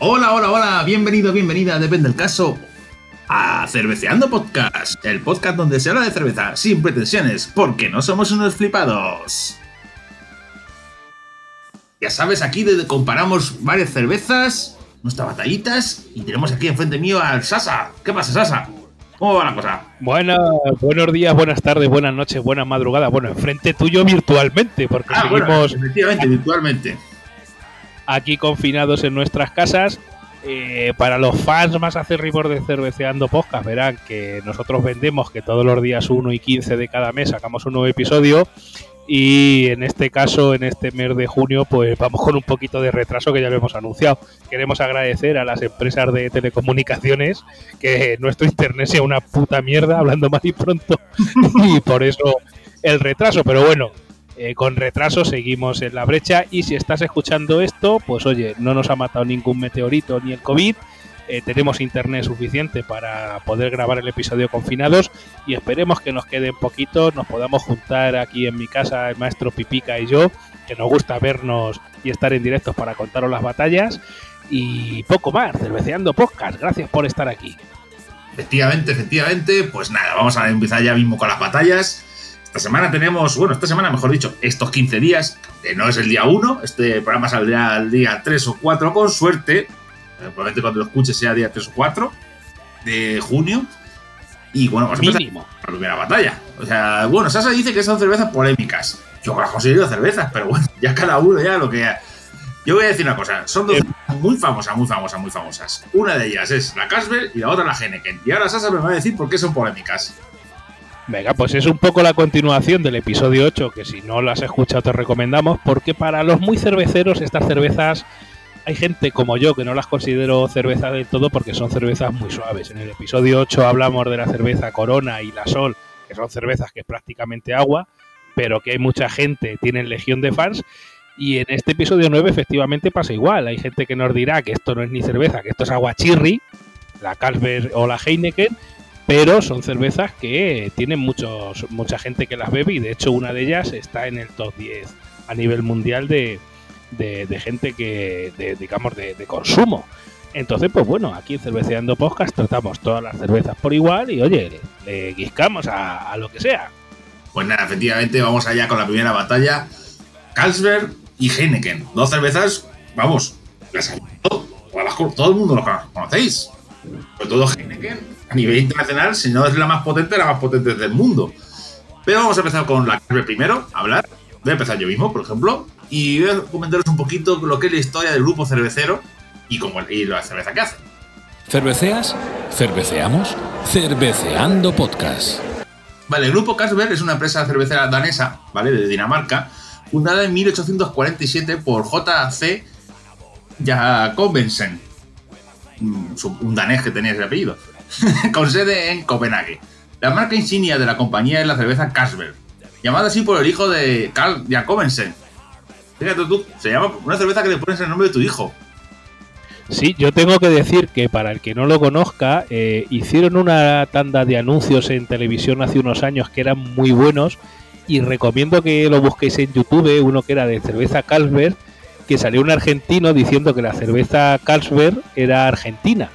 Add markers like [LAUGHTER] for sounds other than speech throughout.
Hola, hola, hola, bienvenido, bienvenida, depende del caso, a Cerveceando Podcast, el podcast donde se habla de cerveza sin pretensiones, porque no somos unos flipados. Sabes, aquí comparamos varias cervezas, nuestras batallitas, y tenemos aquí enfrente mío al Sasa. ¿Qué pasa, Sasa? ¿Cómo va la cosa? Buenas, buenos días, buenas tardes, buenas noches, buenas madrugadas. Bueno, enfrente tuyo virtualmente, porque Ah, seguimos bueno, efectivamente, virtualmente. aquí confinados en nuestras casas. Eh, para los fans más acérrimos de Cerveceando Podcast, verán que nosotros vendemos que todos los días 1 y 15 de cada mes sacamos un nuevo episodio. Y en este caso, en este mes de junio, pues vamos con un poquito de retraso que ya lo hemos anunciado. Queremos agradecer a las empresas de telecomunicaciones que nuestro internet sea una puta mierda, hablando mal y pronto. [LAUGHS] y por eso el retraso. Pero bueno, eh, con retraso seguimos en la brecha y si estás escuchando esto, pues oye, no nos ha matado ningún meteorito ni el COVID, eh, tenemos internet suficiente para poder grabar el episodio confinados y esperemos que nos queden poquitos, nos podamos juntar aquí en mi casa el maestro Pipica y yo, que nos gusta vernos y estar en directos para contaros las batallas y poco más, cerveceando podcast, gracias por estar aquí. Efectivamente, efectivamente, pues nada, vamos a empezar ya mismo con las batallas. Esta semana tenemos, bueno, esta semana, mejor dicho, estos 15 días, que no es el día 1, este programa saldrá el día 3 o 4 con suerte, probablemente cuando lo escuches sea día 3 o 4 de junio. Y bueno, vamos a empezar Mínimo. la primera batalla. O sea, bueno, Sasa dice que son cervezas polémicas. Yo las considero cervezas, pero bueno, ya cada uno ya lo que... Yo voy a decir una cosa, son dos Eh. cervezas muy famosas, muy famosas, muy famosas. Una de ellas es la Casper y la otra la Heineken. Y ahora Sasa me va a decir por qué son polémicas. Venga, pues es un poco la continuación del episodio 8, que si no lo has escuchado te recomendamos, porque para los muy cerveceros estas cervezas, hay gente como yo que no las considero cervezas del todo porque son cervezas muy suaves. En el episodio 8 hablamos de la cerveza Corona y la Sol, que son cervezas que es prácticamente agua, pero que hay mucha gente, tienen legión de fans. Y en este episodio 9 efectivamente pasa igual. Hay gente que nos dirá que esto no es ni cerveza, que esto es agua chirri, la Carlsberg o la Heineken, pero son cervezas que tienen muchos, mucha gente que las bebe y de hecho una de ellas está en el top 10 a nivel mundial de, de- gente que, digamos, de, consumo. Entonces, pues bueno, aquí en Cerveceando Podcast tratamos todas las cervezas por igual y oye, le, le guiscamos a, lo que sea. Pues nada, efectivamente, vamos allá con la primera batalla. Carlsberg y Heineken. Dos cervezas, vamos, las ha todo, todo el mundo las conocéis. Sobre todo Heineken, a nivel internacional, si no es la más potente, la más potente del mundo. Pero vamos a empezar con la Carlsberg primero, a hablar. Voy a empezar yo mismo, por ejemplo, y voy a comentaros un poquito lo que es la historia del grupo cervecero y, cómo, y la cerveza que hace. ¿Cerveceas? ¿Cerveceamos? Cerveceando Podcast. Vale, el grupo Carlsberg es una empresa cervecera danesa, ¿vale? De Dinamarca, fundada en 1847 por J.C. Jacobsen, mm, un danés que tenía ese apellido, [LAUGHS] con sede en Copenhague. La marca insignia de la compañía es la cerveza Carlsberg, llamada así por el hijo de Carl Jacobsen. Fíjate se llama una cerveza que le pones el nombre de tu hijo. Sí, yo tengo que decir que para el que no lo conozca, eh, hicieron una tanda de anuncios en televisión hace unos años que eran muy buenos y recomiendo que lo busquéis en YouTube, uno que era de cerveza Carlsberg, que salió un argentino diciendo que la cerveza Carlsberg era argentina.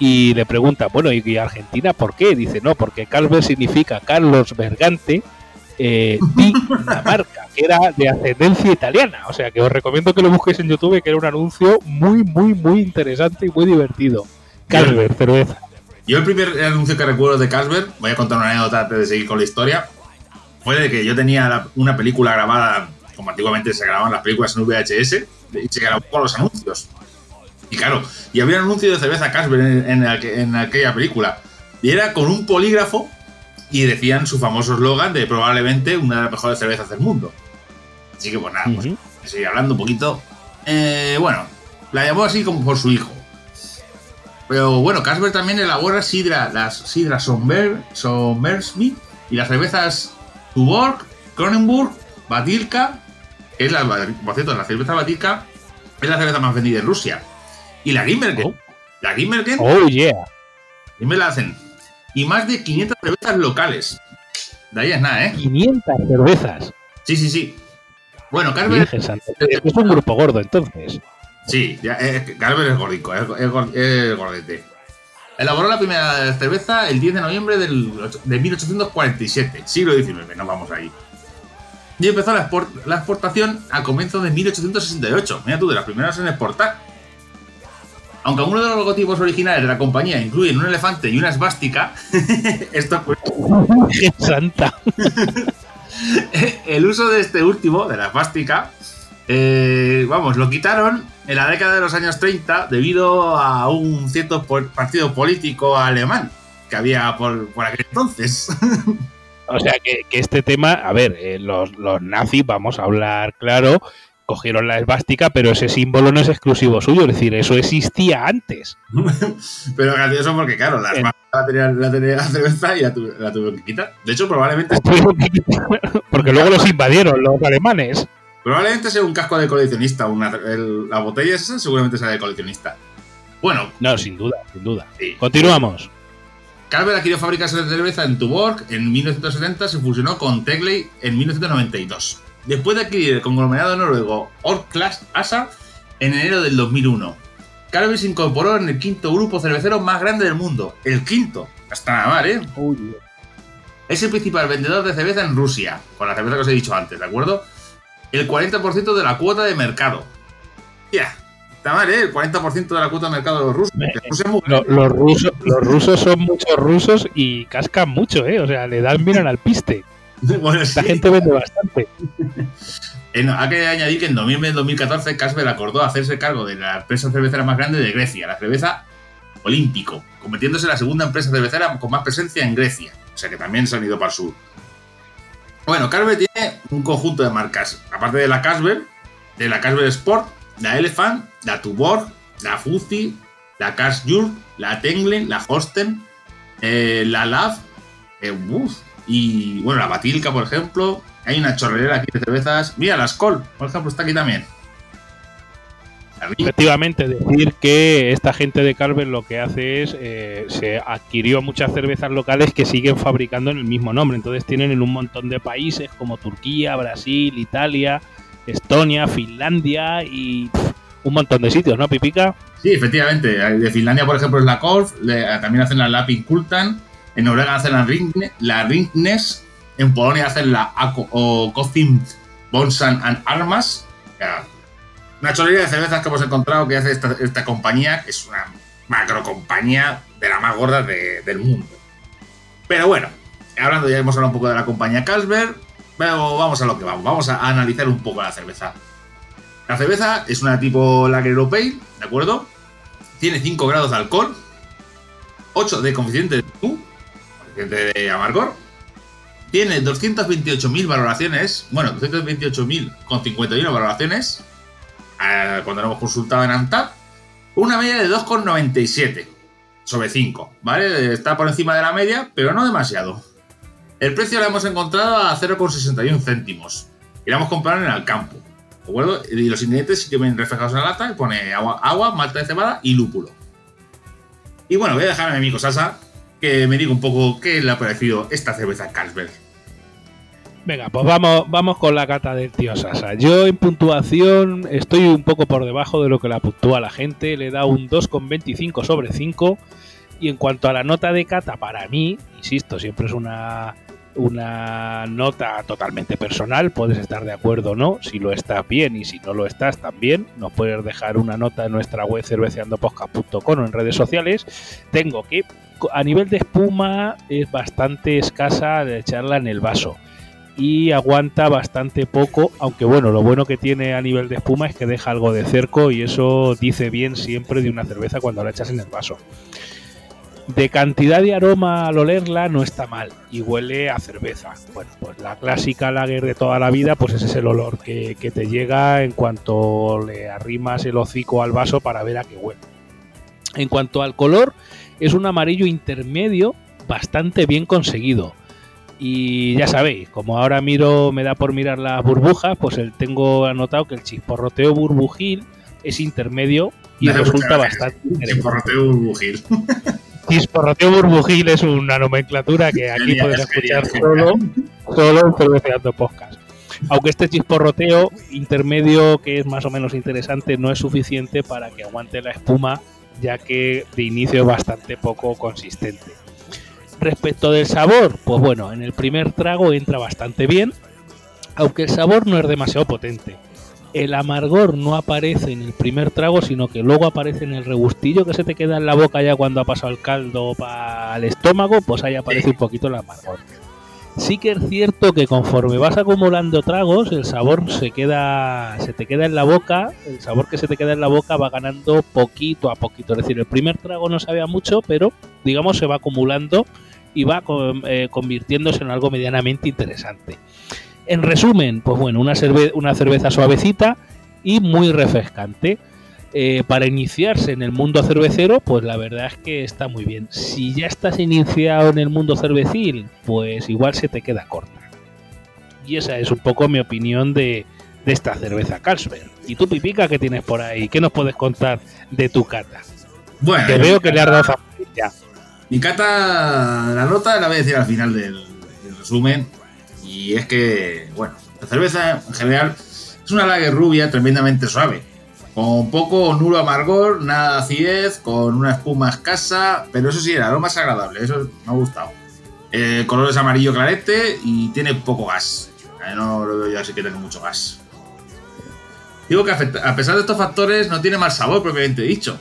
Y le pregunta, bueno, ¿y Argentina por qué? Dice, no, porque Carlsberg significa Carlos Bergante eh, di Dinamarca, que era de ascendencia italiana. O sea que os recomiendo que lo busquéis en YouTube, que era un anuncio muy, muy, muy interesante y muy divertido. Carlsberg, cerveza. Yo el primer anuncio que recuerdo de Carlsberg, voy a contar una anécdota antes de seguir con la historia, fue de que yo tenía una película grabada, como antiguamente se grababan las películas en VHS, y se grabó con los anuncios. Y claro, y había un anuncio de cerveza Carlsberg en, en aqu- en aquella película. Y era con un polígrafo y decían su famoso eslogan de probablemente una de las mejores cervezas del mundo. Así que pues nada, pues Ujú. seguir hablando un poquito. Eh, bueno, la llamó así como por su hijo. Pero bueno, Carlsberg también elabora sidra, las sidras Sommer, Sommersby y las cervezas Tuborg, Kronenburg, Batilka que es la, por cierto, la cerveza Batica es la cerveza más vendida en Rusia. Y la Gimmergen, Oh. la Gimmergen, Oh, yeah. y me la hacen. Y más de 500 cervezas locales. De ahí es nada, ¿eh? 500 cervezas. Sí, sí, sí. Bueno, Carver. Es un grupo gordo, entonces. sí, ya, eh, Carver es gordico, es, es gor- es gordete. Elaboró la primera cerveza el 10 de noviembre del, de 1847, siglo XIX, nos vamos ahí. Y empezó la, export- la exportación a comienzos de 1868. Mira tú, de las primeras en exportar. Aunque algunos de los logotipos originales de la compañía incluyen un elefante y una esvástica, [LAUGHS] esto. Virgen Santa. [LAUGHS] el uso de este último, de la esvástica, eh, vamos, lo quitaron en la década de los años 30 debido a un cierto partido político alemán que había por, por aquel entonces. [LAUGHS] O sea que, que este tema, a ver, eh, los, los nazis, vamos a hablar claro, cogieron la esvástica, pero ese símbolo no es exclusivo suyo, es decir, eso existía antes. [LAUGHS] Pero gracioso porque, claro, la Bien. esvástica la tenía, la tenía la cerveza y la, tu- la tuvieron que quitar. De hecho, probablemente, Porque luego los invadieron los alemanes. probablemente sea un casco de coleccionista. Una, el- la botella esa seguramente sea de coleccionista. Bueno, No, sin duda, sin duda. sí. Continuamos. Carver adquirió fábricas de cerveza en Tuborg en 1970, se fusionó con Tegley en 1992. Después de adquirir el conglomerado noruego Orklas ASA en enero del 2001. Carver se incorporó en el quinto grupo cervecero más grande del mundo. El quinto. Hasta nada mal, ¿eh? Es el principal vendedor de cerveza en Rusia, con la cerveza que os he dicho antes, ¿de acuerdo? El 40% de la cuota de mercado. Ya, está mal, ¿eh? El 40% de la cuota de mercado de los rusos. Me- Rusia es muy Lo- los, rusos, los rusos son muchos rusos y cascan mucho, ¿eh? O sea, le dan miran al piste. [LAUGHS] Bueno, sí. gente vende bastante. No, hay que añadir que en noviembre del 2014 Carlsberg acordó hacerse cargo de la empresa cervecera más grande de Grecia, la cerveza Olímpico, convirtiéndose en la segunda empresa cervecera con más presencia en Grecia. O sea que también se han ido para el sur. Bueno, Carlsberg tiene un conjunto de marcas, aparte de la Carlsberg, de la Carlsberg Sport, la Elephant, la Tuborg, la Fuzzy, la Carlsjur, la Tenglen, la Holsten, eh, la Lav, eh, y bueno, la Batilka, por ejemplo. Hay una chorrera aquí de cervezas. Mira, la Skoll, por ejemplo, está aquí también. Efectivamente, decir que esta gente de Carver lo que hace es eh, se adquirió muchas cervezas locales que siguen fabricando en el mismo nombre. Entonces tienen en un montón de países como Turquía, Brasil, Italia, Estonia, Finlandia y pff, un montón de sitios, ¿no, Pipica? Sí, efectivamente. De Finlandia, por ejemplo, es la Kolf. también hacen la Lapin Kultan. En Noruega hacen la, Ringnes. En Polonia hacen la Ako o Kofim Bonsan and Armas. Una chorrería de cervezas que hemos encontrado que hace esta, compañía, que es una macro compañía de la más gorda de- del mundo. Pero bueno, hablando ya hemos hablado un poco de la compañía Carlsberg, pero vamos a lo que vamos. Vamos a analizar un poco la cerveza. La cerveza es una tipo Lager Europei, ¿de acuerdo? Tiene 5 grados de alcohol, 8 de coeficiente de de amargor. Tiene 228.000 valoraciones, bueno, 228.000 con 51 valoraciones, eh, cuando lo hemos consultado en ANTAP. Una media de 2,97 sobre 5, ¿vale? Está por encima de la media, pero no demasiado. El precio lo hemos encontrado a 0,61 céntimos. Y la hemos comprado en el campo. ¿De acuerdo? Y los ingredientes sí que ven reflejados en la lata y pone agua, agua, malta de cebada y lúpulo. Y bueno, voy a dejar a mi amigo Sasa que me diga un poco qué le ha parecido esta cerveza Carlsberg. Venga, pues vamos, vamos con la cata del tío Sasa. Yo en puntuación estoy un poco por debajo de lo que la puntúa la gente. Le da un 2,25 sobre 5. Y en cuanto a la nota de cata, para mí, insisto, siempre es una, una nota totalmente personal. Puedes estar de acuerdo o no. Si lo estás bien y si no lo estás también, nos puedes dejar una nota en nuestra web cerveceandopodcast.com o en redes sociales. Tengo que, a nivel de espuma, es bastante escasa de echarla en el vaso y aguanta bastante poco, aunque bueno, lo bueno que tiene a nivel de espuma es que deja algo de cerco y eso dice bien siempre de una cerveza cuando la echas en el vaso. De cantidad de aroma al olerla no está mal y huele a cerveza. Bueno, pues la clásica lager de toda la vida, pues ese es el olor que, que te llega en cuanto le arrimas el hocico al vaso para ver a qué huele. En cuanto al color, es un amarillo intermedio bastante bien conseguido Y ya sabéis, como ahora miro, me da por mirar las burbujas, pues el, tengo anotado que el chisporroteo burbujil es intermedio y Me resulta bastante. Chisporroteo burbujil. [LAUGHS] Chisporroteo burbujil es una nomenclatura que aquí puedes es escuchar solo, solo en Podcast. Aunque este chisporroteo intermedio, que es más o menos interesante, no es suficiente para que aguante la espuma, ya que de inicio es bastante poco consistente. Respecto del sabor, pues bueno, en el primer trago entra bastante bien, aunque el sabor no es demasiado potente. El amargor no aparece en el primer trago, sino que luego aparece en el regustillo que se te queda en la boca ya cuando ha pasado el caldo para el estómago, pues ahí aparece un poquito el amargor. Sí que es cierto que conforme vas acumulando tragos, el sabor se queda, se te queda en la boca, el sabor que se te queda en la boca va ganando poquito a poquito. Es decir, el primer trago no sabía mucho, pero digamos se va acumulando y va eh, convirtiéndose en algo medianamente interesante. En resumen, pues bueno, una, cerve- una cerveza suavecita y muy refrescante. Eh, para iniciarse en el mundo cervecero, pues la verdad es que está muy bien. Si ya estás iniciado en el mundo cervecil, pues igual se te queda corta. Y esa es un poco mi opinión de, de esta cerveza Carlsberg. ¿Y tú, Pipica, qué tienes por ahí? ¿Qué nos puedes contar de tu cata? Bueno, Que veo que le has dado favorita. Mi cata, la nota la voy a decir al final del, del resumen. Y es que, bueno, la cerveza en general es una lager rubia tremendamente suave. Con poco nulo amargor, nada de acidez, con una espuma escasa, pero eso sí, el aroma es agradable, eso me ha gustado. El color es amarillo clarete y tiene poco gas. Eh, No lo veo yo así que tenga mucho gas. Digo que a pesar de estos factores no tiene mal sabor propiamente dicho.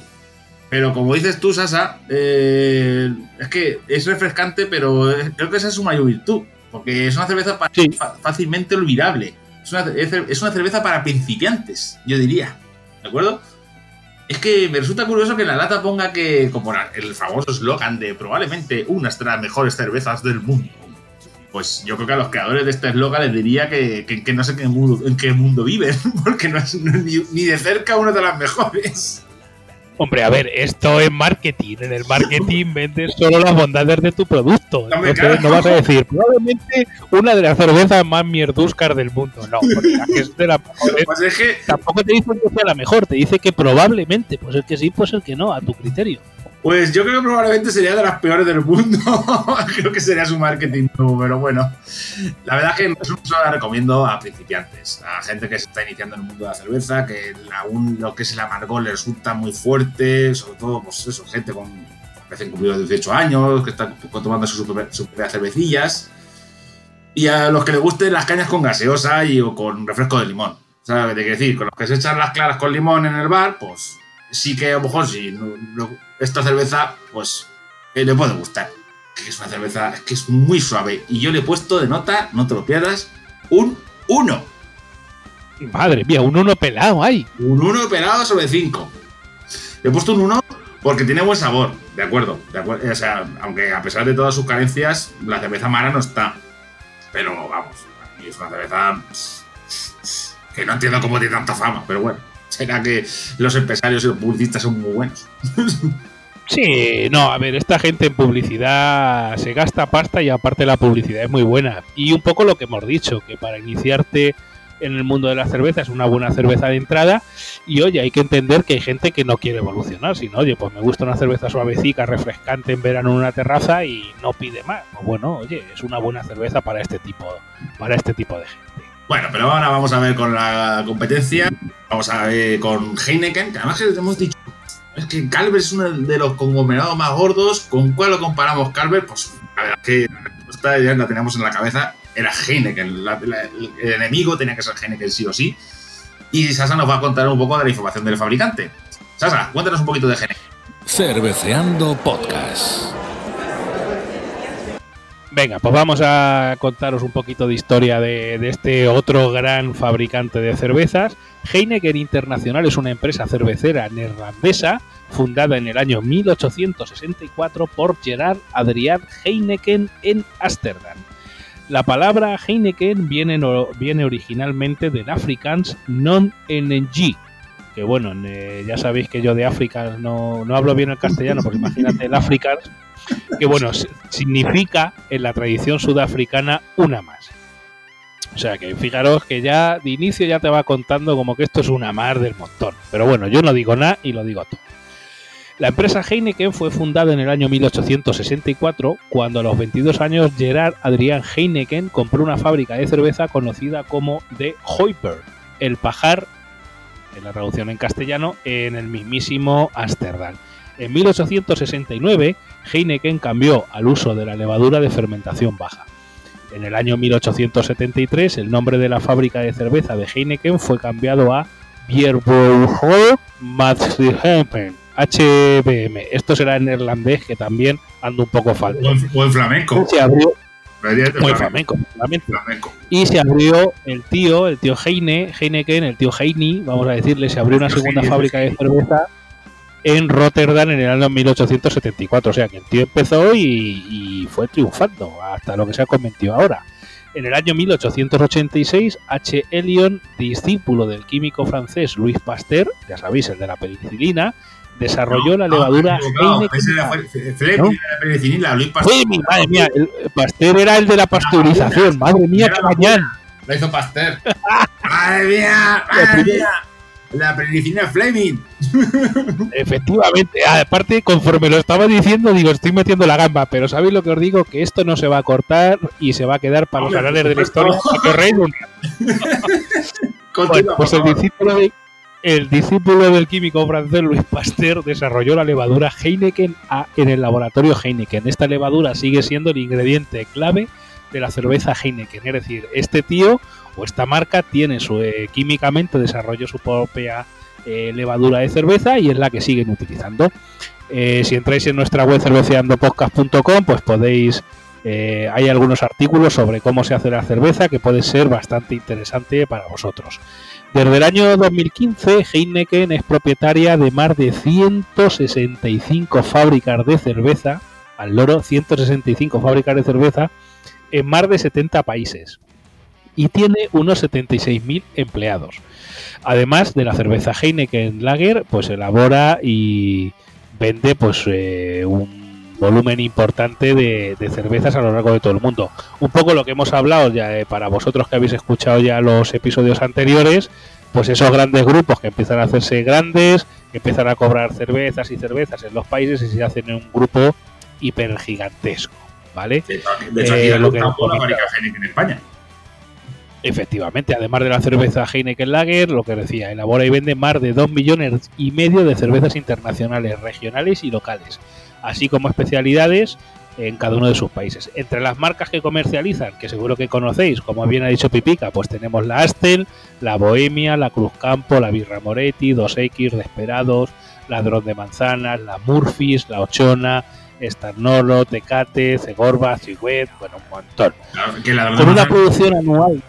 Pero como dices tú, Sasa, eh, es que es refrescante, pero creo que esa es su mayor virtud. Porque es una cerveza Sí. fácilmente olvidable. Es una, es una cerveza para principiantes, yo diría. ¿De acuerdo? Es que me resulta curioso que en la lata ponga que, como el famoso eslogan de probablemente una de las mejores cervezas del mundo. Pues yo creo que a los creadores de este eslogan les diría que, que- que no sé qué mundo, en qué mundo viven, [LAUGHS] porque no es ni, ni de cerca una de las mejores. Hombre, a ver, esto es marketing. En el marketing [LAUGHS] vendes solo las bondades de tu producto. Entonces no vas a decir, probablemente una de las cervezas más mierduscas del mundo. No, porque la que es de las mejores. Pues es que Tampoco te dicen que sea la mejor, te dice que probablemente. Pues el que sí, pues el que no, a tu criterio. Pues yo creo que probablemente sería de las peores del mundo. [LAUGHS] creo que sería su marketing, no, pero bueno. La verdad es que no se la recomiendo a principiantes, a gente que se está iniciando en el mundo de la cerveza, que aún lo que es el amargor le resulta muy fuerte, sobre todo, pues eso, gente con recién cumplidos 18 años, que están tomando sus sus primeras cervecillas. Y a los que les gusten las cañas con gaseosa y o con refresco de limón. ¿Sabes que te quiero decir? Con los que se echan las claras con limón en el bar, pues sí que a lo mejor si no- no- esta cerveza, pues eh, le puede gustar. Que es una cerveza que es muy suave. Y yo le he puesto de nota, no te lo pierdas, un 1. Madre mía, un uno pelado hay. Un 1 pelado sobre 5. Le he puesto un 1 porque tiene buen sabor, de acuerdo. De acuerdo o sea, aunque a pesar de todas sus carencias, la cerveza mara no está. Pero vamos, es una cerveza que no entiendo cómo tiene tanta fama, pero bueno. Será que los empresarios y los publicistas son muy buenos. [LAUGHS] Sí, no, a ver, esta gente en publicidad se gasta pasta y aparte la publicidad es muy buena. Y un poco lo que hemos dicho, que para iniciarte en el mundo de la cerveza es una buena cerveza de entrada. Y oye, hay que entender que hay gente que no quiere evolucionar, sino, oye, pues me gusta una cerveza suavecita, refrescante en verano en una terraza y no pide más. Pues bueno, oye, es una buena cerveza para este tipo, para este tipo de gente. Bueno, pero ahora vamos a ver con la competencia. Vamos a ver con Heineken, que además que hemos dicho. Es que Calver es uno de los conglomerados más gordos. ¿Con cuál lo comparamos Calver? Pues la verdad que respuesta ya la teníamos en la cabeza. Era Heineken. El enemigo tenía que ser Heineken sí o sí. Y Sasa nos va a contar un poco de la información del fabricante. Sasa, cuéntanos un poquito de Heineken. Cerveceando Podcast. Venga, pues vamos a contaros un poquito de historia de, este otro gran fabricante de cervezas. Heineken Internacional es una empresa cervecera neerlandesa fundada en el año 1864 por Gerard Adriaan Heineken en Ámsterdam. La palabra Heineken viene, originalmente del Afrikaans non-NG, que bueno, eh, ya sabéis que yo de África no, no hablo bien el castellano, porque imagínate el Afrikaans que bueno, significa en la tradición sudafricana una más. O sea que fijaros que ya de inicio ya te va contando como que esto es una mar del montón. Pero bueno, yo no digo nada y lo digo todo. La empresa Heineken fue fundada en el año 1864 cuando a los 22 años Gerard Adrián Heineken compró una fábrica de cerveza conocida como The Hoiper, el pajar, en la traducción en castellano, en el mismísimo Ámsterdam. En 1869 Heineken cambió al uso de la levadura de fermentación baja. En el año 1873 el nombre de la fábrica de cerveza de Heineken fue cambiado a Bierbrouwer Maatschappij HBM. Esto será en neerlandés, que también ando un poco falso. O en, flamenco. Se abrió. Muy flamenco, flamenco. Y se abrió el tío, el tío Heine, Heineken, el tío Heini, vamos a decirle, se abrió una segunda fábrica de cerveza en Rotterdam en el año 1874. O sea que el tío empezó y, y fue triunfando hasta lo que se ha convertido ahora. En el año 1886, H. Elion, discípulo del químico francés Louis Pasteur, ya sabéis, el de la penicilina, desarrolló la levadura Luis Pasteur. madre mía, el Pasteur era el de la pasteurización. Madre mía, qué mañana. Lo hizo Pasteur. madre mía, [LAUGHS] madre mía. La penicilina Fleming. [LAUGHS] Efectivamente, aparte, conforme lo estaba diciendo, digo, estoy metiendo la gamba, pero ¿sabéis lo que os digo? Que esto no se va a cortar y se va a quedar para los canales de la historia. [LAUGHS] bueno, pues el discípulo de, el discípulo del químico francés Louis Pasteur desarrolló la levadura Heineken A en el laboratorio Heineken. Esta levadura sigue siendo el ingrediente clave de la cerveza Heineken. Es decir, este tío o esta marca tiene su eh, químicamente desarrolló su propia eh, levadura de cerveza y es la que siguen utilizando. Eh, si entráis en nuestra web cerveceandopodcast.com, pues podéis hay algunos artículos sobre cómo se hace la cerveza que puede ser bastante interesante para vosotros. Desde el año 2015, Heineken es propietaria de más de 165 fábricas de cerveza, al loro 165 fábricas de cerveza, en más de 70 países. Y tiene unos 76.000 empleados. Además de la cerveza Heineken Lager, pues elabora y vende pues eh, un volumen importante de, cervezas a lo largo de todo el mundo. Un poco lo que hemos hablado ya eh, para vosotros que habéis escuchado ya los episodios anteriores, pues esos grandes grupos que empiezan a hacerse grandes, que empiezan a cobrar cervezas y cervezas en los países y se hacen en un grupo hiper gigantesco, ¿vale? De hecho, eh, lo que en España. Efectivamente, además de la cerveza Heineken Lager, lo que decía, elabora y vende más de 2 millones y medio de cervezas internacionales, regionales y locales así como especialidades en cada uno de sus países. Entre las marcas que comercializan, que seguro que conocéis, como bien ha dicho Pipica, pues tenemos la Astel, la Bohemia, la Cruz Campo, la Birra Moretti, 2X, Desperados, Ladrón de Manzanas, la Murphys, la Ochona, Starnolo, Tecate, Cegorba, Cigüet, bueno, un montón. Con una producción anual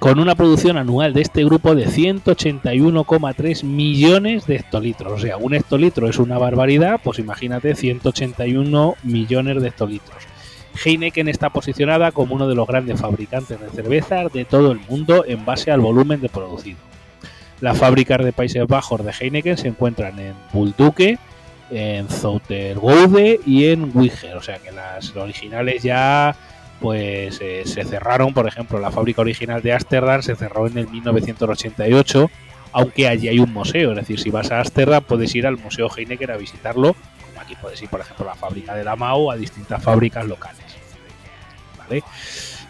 con una producción anual de este grupo de 181,3 millones de hectolitros. O sea, un hectolitro es una barbaridad, pues imagínate 181 millones de hectolitros. Heineken está posicionada como uno de los grandes fabricantes de cervezas de todo el mundo en base al volumen de producido. Las fábricas de Países Bajos de Heineken se encuentran en Bulduque, en Zouterwoude y en Wiger, o sea que las originales ya pues eh, se cerraron, por ejemplo, la fábrica original de Ámsterdam se cerró en el 1988, aunque allí hay un museo, es decir, si vas a Ámsterdam puedes ir al Museo Heineken a visitarlo, aquí puedes ir, por ejemplo, a la fábrica de la MAO, a distintas fábricas locales.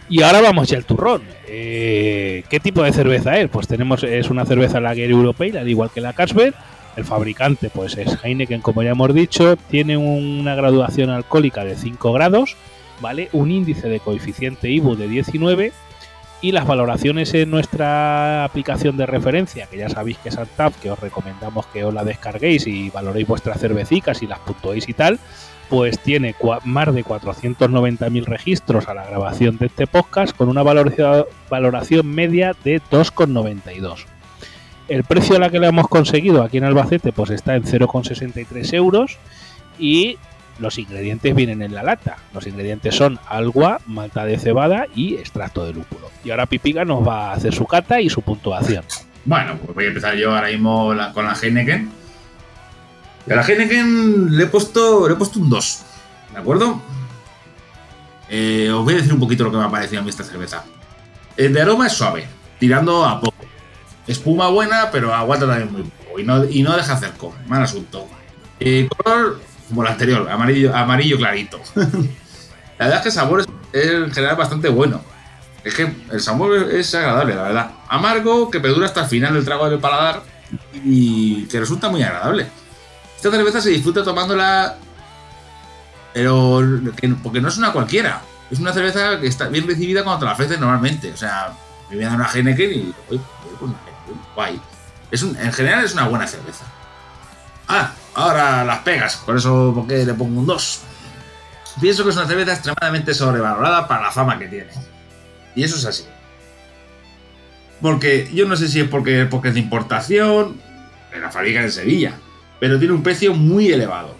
Y ahora vamos ya al turrón. Eh, ¿Qué tipo de cerveza es? Pues tenemos, es una cerveza Lager Europea, al igual que la Carlsberg. El fabricante pues es Heineken, como ya hemos dicho, tiene una graduación alcohólica de 5 grados, ¿vale? Un índice de coeficiente IBU de 19 y las valoraciones en nuestra aplicación de referencia, que ya sabéis que es Antap, que os recomendamos que os la descarguéis y valoréis vuestras cervecicas y las puntuéis y tal, pues tiene más de 490.000 registros a la grabación de este podcast con una valoración media de 2,92. El precio a la que le hemos conseguido aquí en Albacete pues está en 0,63 euros y los ingredientes vienen en la lata. Los ingredientes son agua, malta de cebada y extracto de lúpulo. Y ahora Pipiga nos va a hacer su cata y su puntuación. Bueno, pues voy a empezar yo ahora mismo con la Heineken. A la Heineken le he puesto, le he puesto un 2. ¿De acuerdo? Eh, os voy a decir un poquito lo que me ha parecido a mí esta cerveza. El de aroma es suave, tirando a poco. Espuma buena, pero aguanta también muy poco. Y no, y no deja. Mal asunto. Eh, color, como el anterior, amarillo, amarillo clarito. [LAUGHS] la verdad es que el sabor es, en general bastante bueno. Es que el sabor es agradable, la verdad. Amargo, que perdura hasta el final del trago del paladar y que resulta muy agradable. Esta cerveza se disfruta tomándola, pero que- porque no es una cualquiera. Es una cerveza que está bien recibida cuando te la ofrecen normalmente. O sea, me voy a dar una Heineken y pues, guay. Es un- en general es una buena cerveza. Ah, ahora las pegas, por eso porque le pongo un 2. Pienso que es una cerveza extremadamente sobrevalorada para la fama que tiene. Y eso es así. Porque yo no sé si es porque, porque es de importación, de la fábrica en Sevilla, pero tiene un precio muy elevado.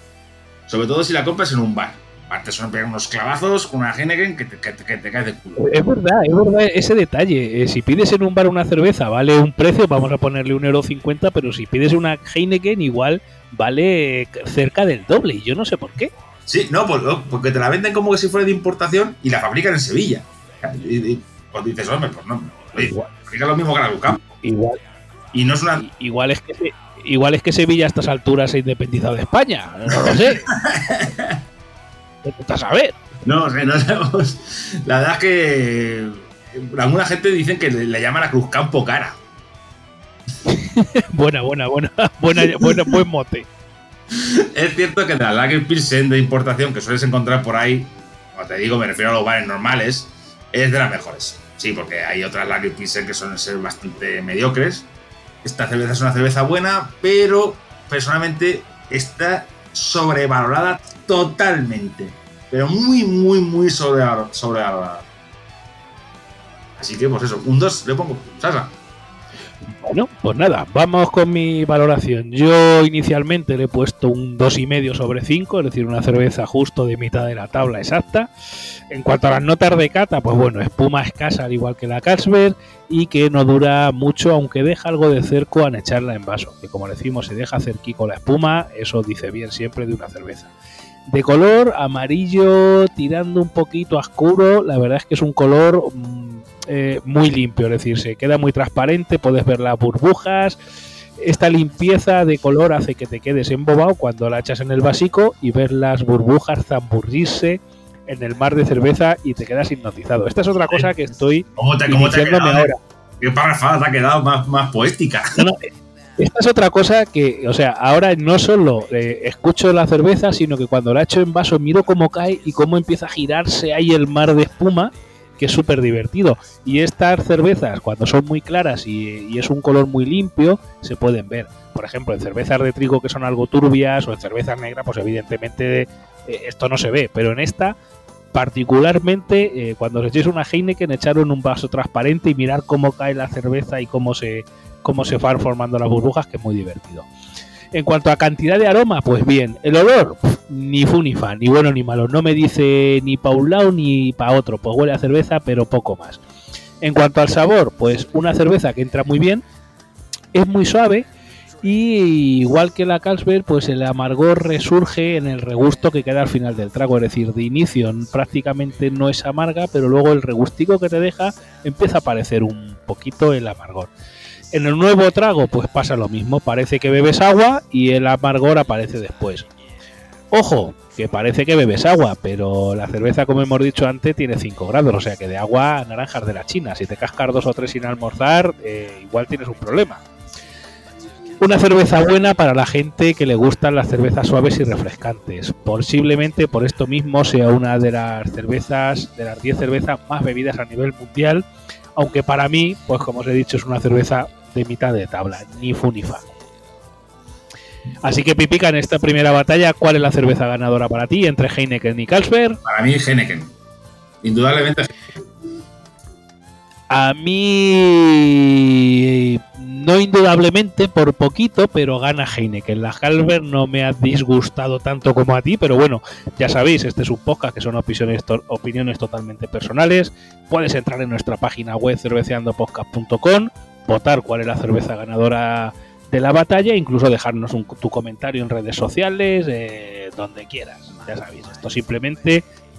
Sobre todo si la compras en un bar. Aparte son pegar unos clavazos con una Heineken que te, que te- que te caes de culo. Es verdad, es verdad ese detalle. Eh, si pides en un bar una cerveza vale un precio, vamos a ponerle un euro cincuenta, pero si pides una Heineken igual vale cerca del doble. Y yo no sé por qué. Sí, no, pues, no, porque te la venden como que si fuera de importación y la fabrican en Sevilla. Y, y- pues dices, hombre, pues no. Igual. fabrican lo mismo que la Ducam. Igual, Y no es una. igual es que igual es que Sevilla a estas alturas se ha independizado de España. No lo sé. [LAUGHS] A saber. No no sabemos. La verdad es que. Alguna gente dicen que le, le llama la Cruz Campo cara. [LAUGHS] Buena, buena, buena, buena, buena, buen mote. Es cierto que de la Lager Pilsen de importación que sueles encontrar por ahí, como te digo, me refiero a los bares normales, es de las mejores. Sí, porque hay otras Lager Pilsen que suelen ser bastante mediocres. Esta cerveza es una cerveza buena, pero personalmente está sobrevalorada totalmente. Pero muy, muy, muy sobrevalor- sobrevalorada. Así que, pues eso, un 2 le pongo. Sasa. Bueno, pues nada, vamos con mi valoración. Yo inicialmente le he puesto un 2,5 sobre 5, es decir, una cerveza justo de mitad de la tabla exacta. En cuanto a las notas de cata, pues bueno, espuma escasa al igual que la Carlsberg y que no dura mucho, aunque deja algo de cerco al echarla en vaso. Que como decimos, se deja cerquico la espuma, eso dice bien siempre de una cerveza. De color amarillo tirando un poquito a oscuro, la verdad es que es un color mm, eh, muy limpio, es decir, se queda muy transparente, puedes ver las burbujas. Esta limpieza de color hace que te quedes embobado cuando la echas en el vasico y ver las burbujas zamburrirse en el mar de cerveza y te quedas hipnotizado. Esta es otra cosa que estoy ¿Cómo te, cómo te ha iniciándome quedado? ahora. ¿Qué parrafada te ha quedado más, más poética? No, no, esta es otra cosa que, o sea, ahora no solo eh, escucho la cerveza, sino que cuando la echo en vaso miro cómo cae y cómo empieza a girarse ahí el mar de espuma, que es súper divertido. Y estas cervezas, cuando son muy claras y, es un color muy limpio, se pueden ver. Por ejemplo, en cervezas de trigo que son algo turbias o en cervezas negras, pues evidentemente eh, esto no se ve. Pero en esta, particularmente, eh, cuando os echéis una Heineken, echarlo en un vaso transparente y mirar cómo cae la cerveza y cómo se, cómo se van formando las burbujas, que es muy divertido. En cuanto a cantidad de aroma, pues bien, el olor, ni fu ni fa, ni bueno ni malo, no me dice ni pa' un lado ni pa' otro, pues huele a cerveza, pero poco más. En cuanto al sabor, pues una cerveza que entra muy bien, es muy suave y igual que la Carlsberg, pues el amargor resurge en el regusto que queda al final del trago, es decir, de inicio prácticamente no es amarga, pero luego el regustico que te deja empieza a aparecer un poquito el amargor. En el nuevo trago, pues pasa lo mismo. Parece que bebes agua y el amargor aparece después. Ojo, que parece que bebes agua, pero la cerveza, como hemos dicho antes, tiene 5 grados, o sea que de agua naranjas de la China. Si te cascas dos o tres sin almorzar, eh, igual tienes un problema. Una cerveza buena para la gente que le gustan las cervezas suaves y refrescantes. Posiblemente por esto mismo sea una de las cervezas, de las 10 cervezas más bebidas a nivel mundial, aunque para mí, pues como os he dicho, es una cerveza de mitad de tabla, ni fu ni fa. Así que Pipica, en esta primera batalla, ¿cuál es la cerveza ganadora para ti entre Heineken y Carlsberg? Para mí, Heineken. Indudablemente. A mí, no indudablemente, por poquito, pero gana Heineken. La Carlsberg no me ha disgustado tanto como a ti, pero bueno, ya sabéis, este es un podcast que son opiniones, to- opiniones totalmente personales. Puedes entrar en nuestra página web cerveceandopodcast.com, votar cuál es la cerveza ganadora de la batalla, incluso dejarnos un, tu comentario en redes sociales, eh, donde quieras. Ya sabéis, esto simplemente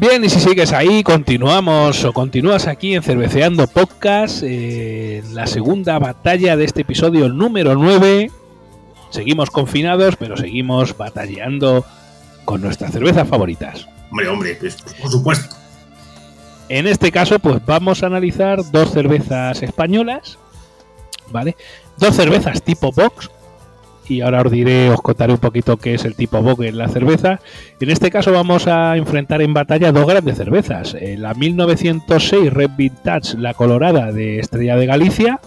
Bien, y si sigues ahí, continuamos o continúas aquí en Cerveceando Podcast, eh, en la segunda batalla de este episodio número 9. Seguimos confinados, pero seguimos batallando con nuestras cervezas favoritas. Hombre, hombre, pues, por supuesto. En este caso, pues vamos a analizar dos cervezas españolas, ¿vale? Dos cervezas tipo box, y ahora os diré, os contaré un poquito qué es el tipo box en la cerveza. En este caso vamos a enfrentar en batalla dos grandes cervezas. Eh, la 1906 Red Vintage, la colorada de Estrella de Galicia,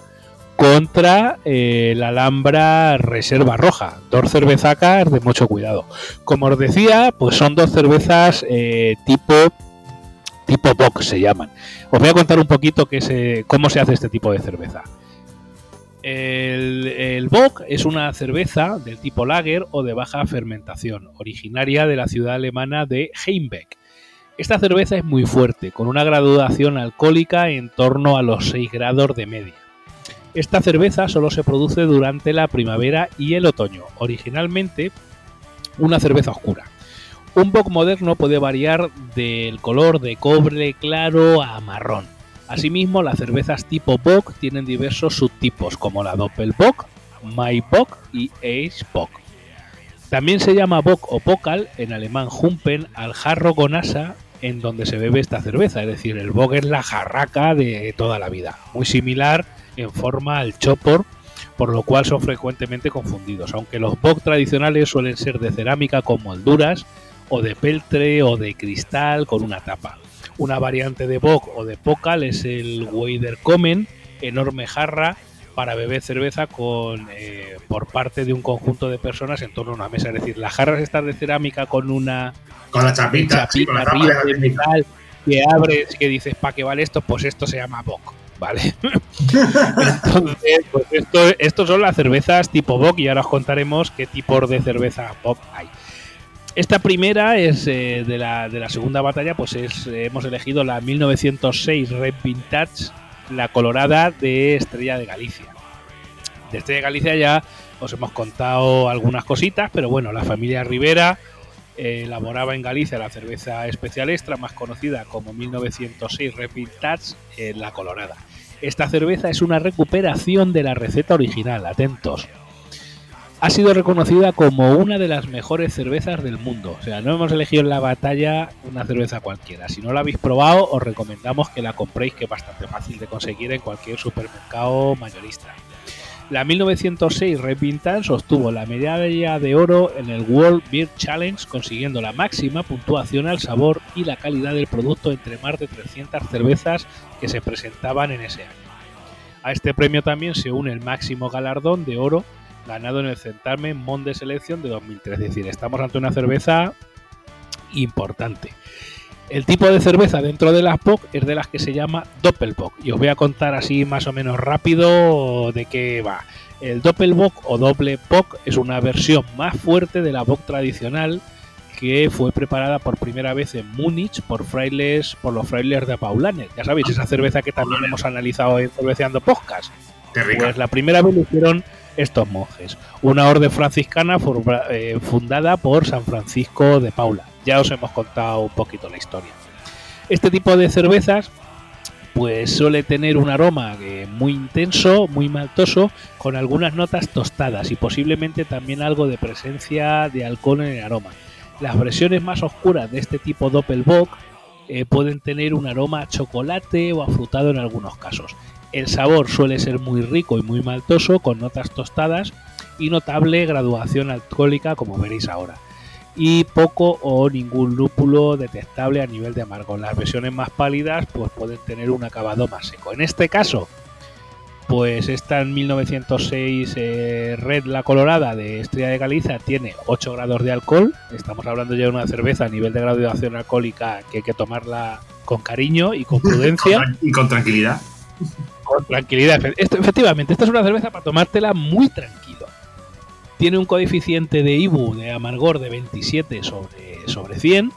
contra eh, la Alhambra Reserva Roja. Dos cervezacas de mucho cuidado. Como os decía, pues son dos cervezas eh, tipo tipo box se llaman. Os voy a contar un poquito qué se, cómo se hace este tipo de cerveza. El, Bock es una cerveza del tipo lager o de baja fermentación, originaria de la ciudad alemana de Heimbeck. Esta cerveza es muy fuerte, con una graduación alcohólica en torno a los 6 grados de media. Esta cerveza solo se produce durante la primavera y el otoño, originalmente una cerveza oscura. Un Bock moderno puede variar del color de cobre claro a marrón. Asimismo, las cervezas tipo Bock tienen diversos subtipos, como la Doppelbock, Maibock y Eisbock. También se llama Bock o Pokal, en alemán Humpen, al jarro con asa en donde se bebe esta cerveza, es decir, el Bock es la jarraca de toda la vida, muy similar en forma al Chopor, por lo cual son frecuentemente confundidos, aunque los Bock tradicionales suelen ser de cerámica con molduras, o de peltre o de cristal con una tapa. Una variante de Bock o de Pokal es el Weiderkommen, enorme jarra para beber cerveza con eh, por parte de un conjunto de personas en torno a una mesa. Es decir, las jarras están de cerámica con una Con la chapita, sí, con la tapa arriba de de metal que abres que dices, ¿para qué vale esto? Pues esto se llama Bock, ¿vale? [LAUGHS] Entonces, pues esto, estos son las cervezas tipo Bock y ahora os contaremos qué tipos de cerveza Bock hay. Esta primera es eh, de, la, de la segunda batalla, pues es, eh, hemos elegido la 1906 Red Vintage, la colorada de Estrella de Galicia. De Estrella de Galicia ya os hemos contado algunas cositas, pero bueno, la familia Rivera eh, elaboraba en Galicia la cerveza especial extra, más conocida como 1906 Red Vintage, la colorada. Esta cerveza es una recuperación de la receta original, atentos. Ha sido reconocida como una de las mejores cervezas del mundo. O sea, no hemos elegido en la batalla una cerveza cualquiera. Si no la habéis probado, os recomendamos que la compréis, que es bastante fácil de conseguir en cualquier supermercado mayorista. La 1906 Red Vintage obtuvo la medalla de oro en el World Beer Challenge, consiguiendo la máxima puntuación al sabor y la calidad del producto entre más de 300 cervezas que se presentaban en ese año. A este premio también se une el máximo galardón de oro ganado en el certamen Monde de Selección de 2003. Es decir, estamos ante una cerveza importante. El tipo de cerveza dentro de las POC es de las que se llama Doppelbock. Y os voy a contar así más o menos rápido de qué va. El Doppelbock o doble Bock es una versión más fuerte de la Bock tradicional que fue preparada por primera vez en Múnich por frailes, por los frailes de Paulaner. Ya sabéis, esa cerveza que también hemos analizado en Cerveceando Podcast. Qué rica. Pues la primera vez lo hicieron estos monjes. Una orden franciscana eh, fundada por San Francisco de Paula. Ya os hemos contado un poquito la historia. Este tipo de cervezas pues suele tener un aroma eh, muy intenso, muy maltoso, con algunas notas tostadas y posiblemente también algo de presencia de alcohol en el aroma. Las versiones más oscuras de este tipo Doppelbock eh, pueden tener un aroma a chocolate o afrutado en algunos casos. El sabor suele ser muy rico y muy maltoso, con notas tostadas y notable graduación alcohólica, como veréis ahora. Y poco o ningún lúpulo detectable a nivel de amargo. Las versiones más pálidas pues pueden tener un acabado más seco. En este caso, pues esta en 1906 eh, Red La Colorada de Estrella de Galicia tiene 8 grados de alcohol. Estamos hablando ya de una cerveza a nivel de graduación alcohólica que hay que tomarla con cariño y con [LAUGHS] prudencia. y con tranquilidad. Con tranquilidad. efectivamente, esta es una cerveza para tomártela muy tranquilo. Tiene un coeficiente de IBU de amargor de 27 sobre, sobre 100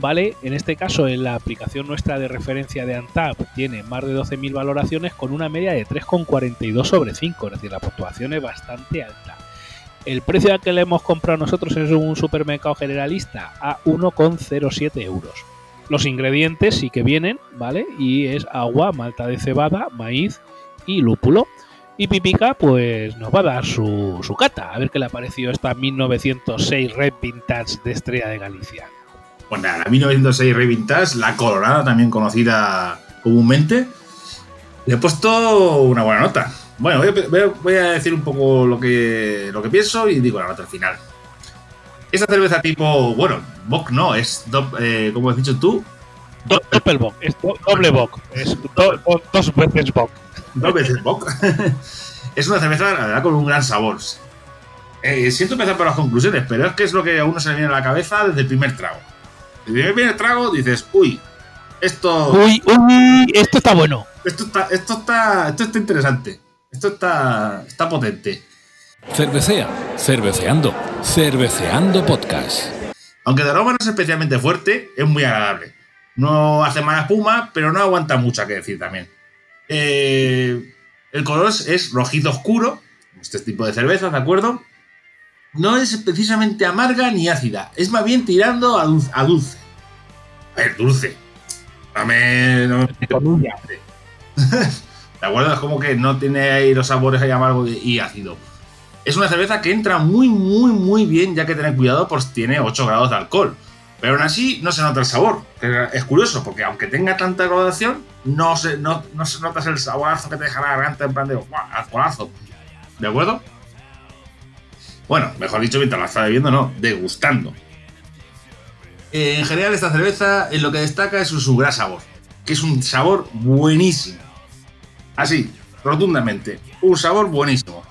¿vale? En este caso, en la aplicación nuestra de referencia de Antap tiene más de 12.000 valoraciones con una media de 3,42 sobre 5, es decir, la puntuación es bastante alta. El precio al que le hemos comprado nosotros es un supermercado generalista a 1,07 euros. Los ingredientes sí que vienen, ¿vale? Y es agua, malta de cebada, maíz y lúpulo. Y Pipica, pues nos va a dar su, su cata, a ver qué le ha parecido esta 1906 Red Vintage de Estrella de Galicia. Bueno, la 1906 Revintage, la Colorada, también conocida comúnmente, le he puesto una buena nota. Bueno, voy a, decir un poco lo que, lo que pienso y digo la nota al final. Esta cerveza tipo, bueno, Bock no, es, eh, como has dicho tú, Doppelbock, es doble Bock, es dos veces Bock. Dos veces Bock. [LAUGHS] es una cerveza, la verdad, con un gran sabor. Eh, siento empezar por las conclusiones, pero es que es lo que a uno se le viene a la cabeza desde el primer trago. El primer trago dices, uy, esto. Uy, uy, esto está bueno. Esto está, esto está, esto está interesante. Esto está, está potente. Cervecea, cerveceando, cerveceando podcast. Aunque de aroma no es especialmente fuerte, es muy agradable. No hace mala espuma, pero no aguanta mucho, que decir también. Eh, el color es rojizo oscuro, este tipo de cerveza, ¿de acuerdo? no es precisamente amarga ni ácida, es más bien tirando a dulce. A, dulce. ver, dulce. No me. No me... ¿De acuerdo? Es como que no tiene ahí los sabores ahí amargo y ácido. Es una cerveza que entra muy, muy, muy bien, ya que tener cuidado, pues tiene 8 grados de alcohol. Pero aún así no se nota el sabor. Es curioso, porque aunque tenga tanta graduación, no se, no, no se notas el saborazo que te deja la garganta en plan de alcoholazo. ¿De acuerdo? Bueno, mejor dicho, mientras la está bebiendo, no, degustando. en general, esta cerveza en lo que destaca es su, gran sabor, que es un sabor buenísimo. Así, rotundamente, un sabor buenísimo.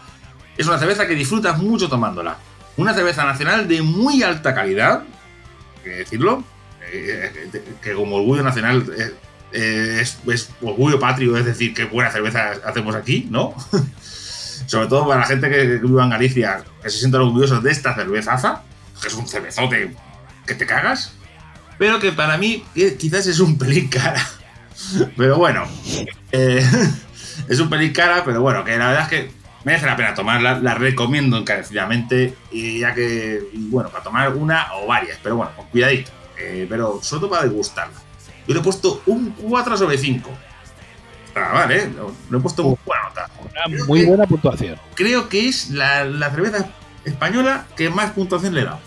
Es una cerveza que disfrutas mucho tomándola. Una cerveza nacional de muy alta calidad, que decirlo, eh, que como orgullo nacional eh, es, orgullo patrio, es decir, qué buena cerveza hacemos aquí, ¿no? [LAUGHS] sobre todo para la gente que, vive en Galicia, que se sienten orgullosos de esta cervezaza, que es un cervezote que te cagas, pero que para mí quizás es un pelín cara. [LAUGHS] Pero bueno, eh, [LAUGHS] es un pelín cara, pero bueno, que la verdad es que merece la pena tomarla, la recomiendo encarecidamente, y ya que, bueno, para tomar una o varias, pero bueno, con cuidadito, eh, pero sobre todo para degustarla. Yo le he puesto un 4 sobre 5 vale, lo, he puesto muy buena nota. Una muy buena puntuación. Creo que es la, cerveza española que más puntuación le he dado.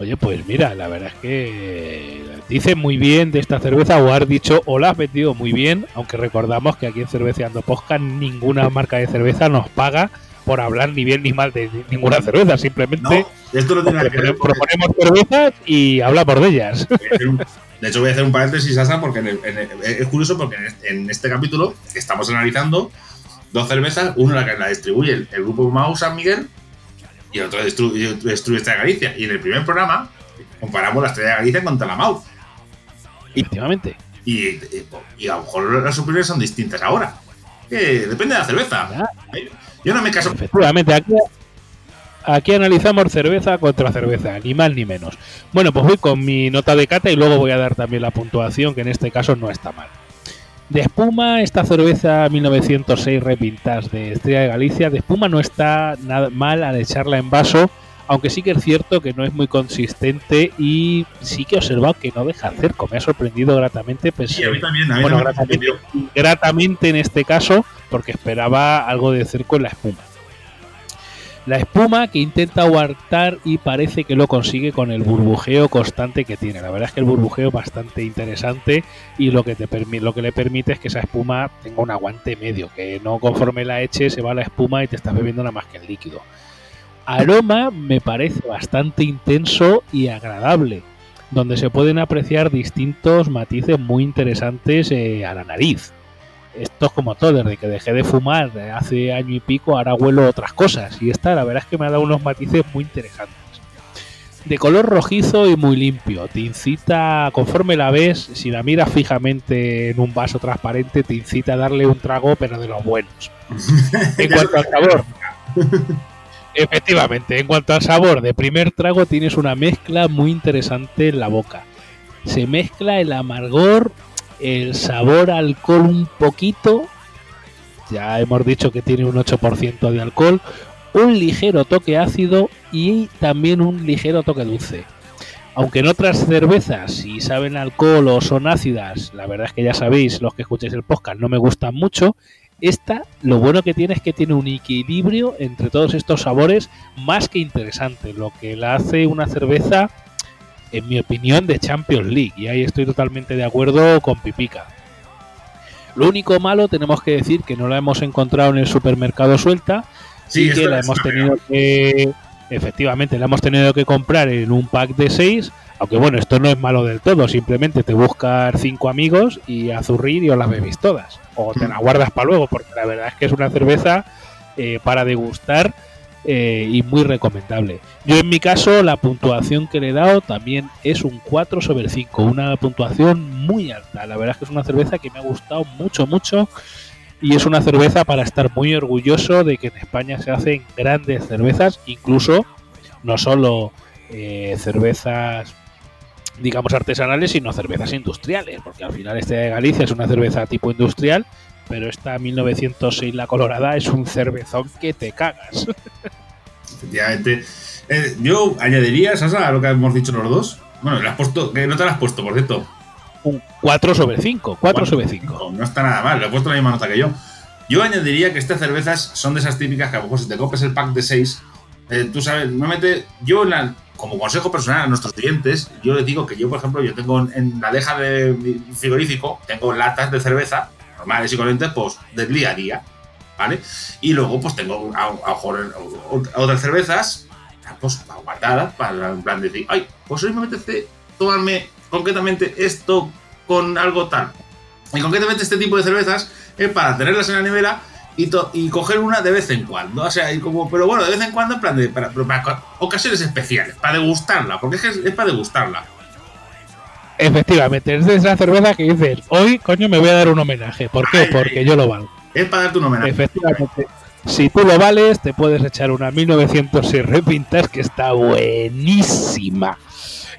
Oye, pues mira, la verdad es que dice muy bien de esta cerveza o has dicho o la has vendido muy bien, aunque recordamos que aquí en Cerveceando Posca ninguna marca de cerveza nos paga por hablar ni bien ni mal de ninguna cerveza, simplemente esto no tiene que ver proponemos cervezas y hablamos de ellas. [LAUGHS] De hecho, voy a hacer un paréntesis, Asa, porque es curioso porque en este, capítulo estamos analizando dos cervezas, una la que la distribuye el, grupo Mau San Miguel y el otro distribuye, distribuye Estrella Galicia. Y en el primer programa comparamos la Estrella de Galicia contra la Mau. Efectivamente. Y, y, a lo mejor las opiniones son distintas ahora. depende de la cerveza. Yo no me caso. Efectivamente, aquí, Aquí analizamos cerveza contra cerveza, ni más ni menos. Bueno, pues voy con mi nota de cata y luego voy a dar también la puntuación, que en este caso no está mal. De espuma, esta cerveza 1906 Repintas de Estrella de Galicia, de espuma no está nada mal al echarla en vaso, aunque sí que es cierto que no es muy consistente y sí que he observado que no deja hacer, me ha sorprendido gratamente. Pues, sí, a mí también, a mí bueno, gratamente, gratamente en este caso, porque esperaba algo de cerco en la espuma. La espuma que intenta aguantar y parece que lo consigue con el burbujeo constante que tiene. La verdad es que el burbujeo es bastante interesante y lo que, te lo que le permite es que esa espuma tenga un aguante medio, que no conforme la eche se va la espuma y te estás bebiendo nada más que el líquido. Aroma me parece bastante intenso y agradable, donde se pueden apreciar distintos matices muy interesantes eh, a la nariz. Esto es como todo, desde que dejé de fumar hace año y pico, ahora huelo otras cosas. Y esta, la verdad es que me ha dado unos matices muy interesantes. De color rojizo y muy limpio. Te incita, conforme la ves, si la miras fijamente en un vaso transparente, te incita a darle un trago, pero de los buenos. [LAUGHS] En cuanto al sabor. Efectivamente, en cuanto al sabor, de primer trago tienes una mezcla muy interesante en la boca. Se mezcla el amargor el sabor alcohol un poquito, ya hemos dicho que tiene un 8% de alcohol, un ligero toque ácido y también un ligero toque dulce. Aunque en otras cervezas, si saben alcohol o son ácidas, la verdad es que ya sabéis, los que escucháis el podcast, no me gustan mucho. Esta, lo bueno que tiene es que tiene un equilibrio entre todos estos sabores más que interesante, lo que la hace una cerveza en mi opinión, de Champions League. Y ahí estoy totalmente de acuerdo con Pipica. Lo único malo, tenemos que decir que no la hemos encontrado en el supermercado suelta sí, y que la hemos tenido que. Efectivamente, la hemos tenido que comprar en un pack de 6. Aunque bueno, esto no es malo del todo, simplemente te buscas cinco amigos y a zurrir y os las bebéis todas. O te la guardas para luego, porque la verdad es que es una cerveza eh, para degustar eh, y muy recomendable. Yo en mi caso la puntuación que le he dado también es un 4 sobre 5, una puntuación muy alta. La verdad es que es una cerveza que me ha gustado mucho, mucho y es una cerveza para estar muy orgulloso de que en España se hacen grandes cervezas, incluso no solo eh, cervezas digamos artesanales, sino cervezas industriales, porque al final este de Galicia es una cerveza tipo industrial pero esta 1906 La Colorada es un cervezón que te cagas. Efectivamente. Eh, yo añadiría, Sasa, a lo que hemos dicho los dos. Bueno, ¿le has puesto, que no te la has puesto, por cierto. Un 4 sobre 5, 4 sobre 5. No está nada mal, le he puesto la misma nota que yo. Yo añadiría que estas cervezas son de esas típicas que a lo mejor si te compras el pack de 6, eh, tú sabes, normalmente yo como consejo personal a nuestros clientes, yo les digo que yo, por ejemplo, yo tengo en la leja de mi frigorífico, tengo latas de cerveza normales y corrientes, pues del día a día, ¿vale? Y luego, pues tengo a, otras cervezas, pues guardadas para en plan decir, ay, pues hoy me apetece tomarme concretamente esto con algo tal. Y concretamente este tipo de cervezas es para tenerlas en la nevera y, y coger una de vez en cuando. O sea, y como, pero bueno, de vez en cuando en plan de, para, ocasiones especiales, para degustarla, porque es, que es para degustarla. Efectivamente, es de esa cerveza que dices, hoy, coño, me voy a dar un homenaje. ¿Por qué? Porque yo lo valgo. Es para darte un homenaje. Efectivamente. Si tú lo vales, te puedes echar una 1906 repintas que está buenísima.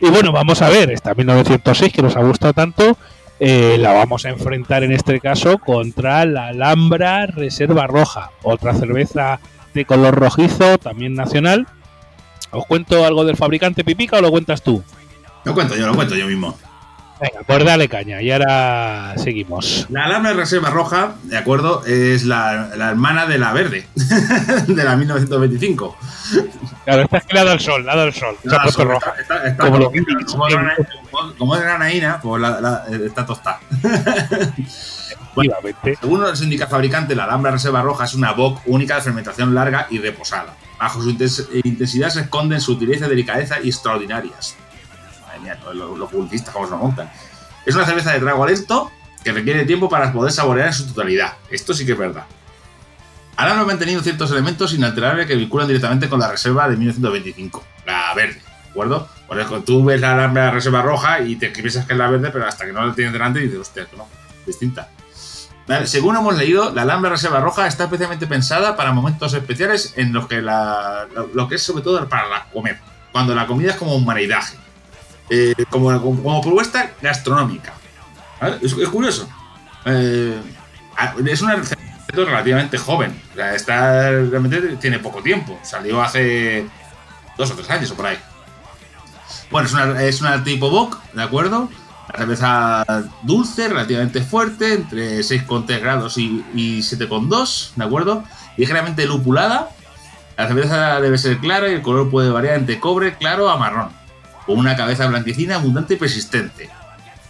Y bueno, vamos a ver, esta 1906 que nos ha gustado tanto, eh, la vamos a enfrentar en este caso contra la Alhambra Reserva Roja, otra cerveza de color rojizo, también nacional. ¿Os cuento algo del fabricante Pipica o lo cuentas tú? Lo cuento yo, lo cuento yo mismo. Venga, pues dale caña y ahora seguimos. La Alhambra Reserva Roja, de acuerdo, es la, hermana de la verde, [LAUGHS] de la 1925. Claro, esta es que le ha dado el sol, le ha dado el sol. Se ha puesto roja. como, lo como, como, es granaína, pues está tostada. [LAUGHS] bueno, según nos indica el fabricante, la Alhambra Reserva Roja es una bock única de fermentación larga y reposada. Bajo su intensidad se esconden sutileza, delicadeza y extraordinarias los, los como se lo montan. Es una cerveza de trago lento que requiere tiempo para poder saborear en su totalidad. Esto sí que es verdad. Ahora han tenido ciertos elementos inalterables que vinculan directamente con la reserva de 1925, la verde, ¿de acuerdo? Por eso tú ves la, la reserva roja y te piensas que es la verde, pero hasta que no la tienes delante dices, hostia, no, distinta. según hemos leído, la Alhambra Reserva Roja está especialmente pensada para momentos especiales en los que la, lo, que es sobre todo para la comer, cuando la comida es como un maridaje. Eh, como, como, propuesta gastronómica. Es, curioso. Eh, es una receta relativamente joven. O sea, está, realmente tiene poco tiempo. Salió hace dos o tres años o por ahí. Bueno, es una, es una tipo Bock, ¿de acuerdo? La cerveza dulce, relativamente fuerte, entre 6,3 grados y, y 7,2, ¿de acuerdo? Ligeramente lupulada. La cerveza debe ser clara y el color puede variar entre cobre, claro a marrón con una cabeza blanquecina, abundante y persistente.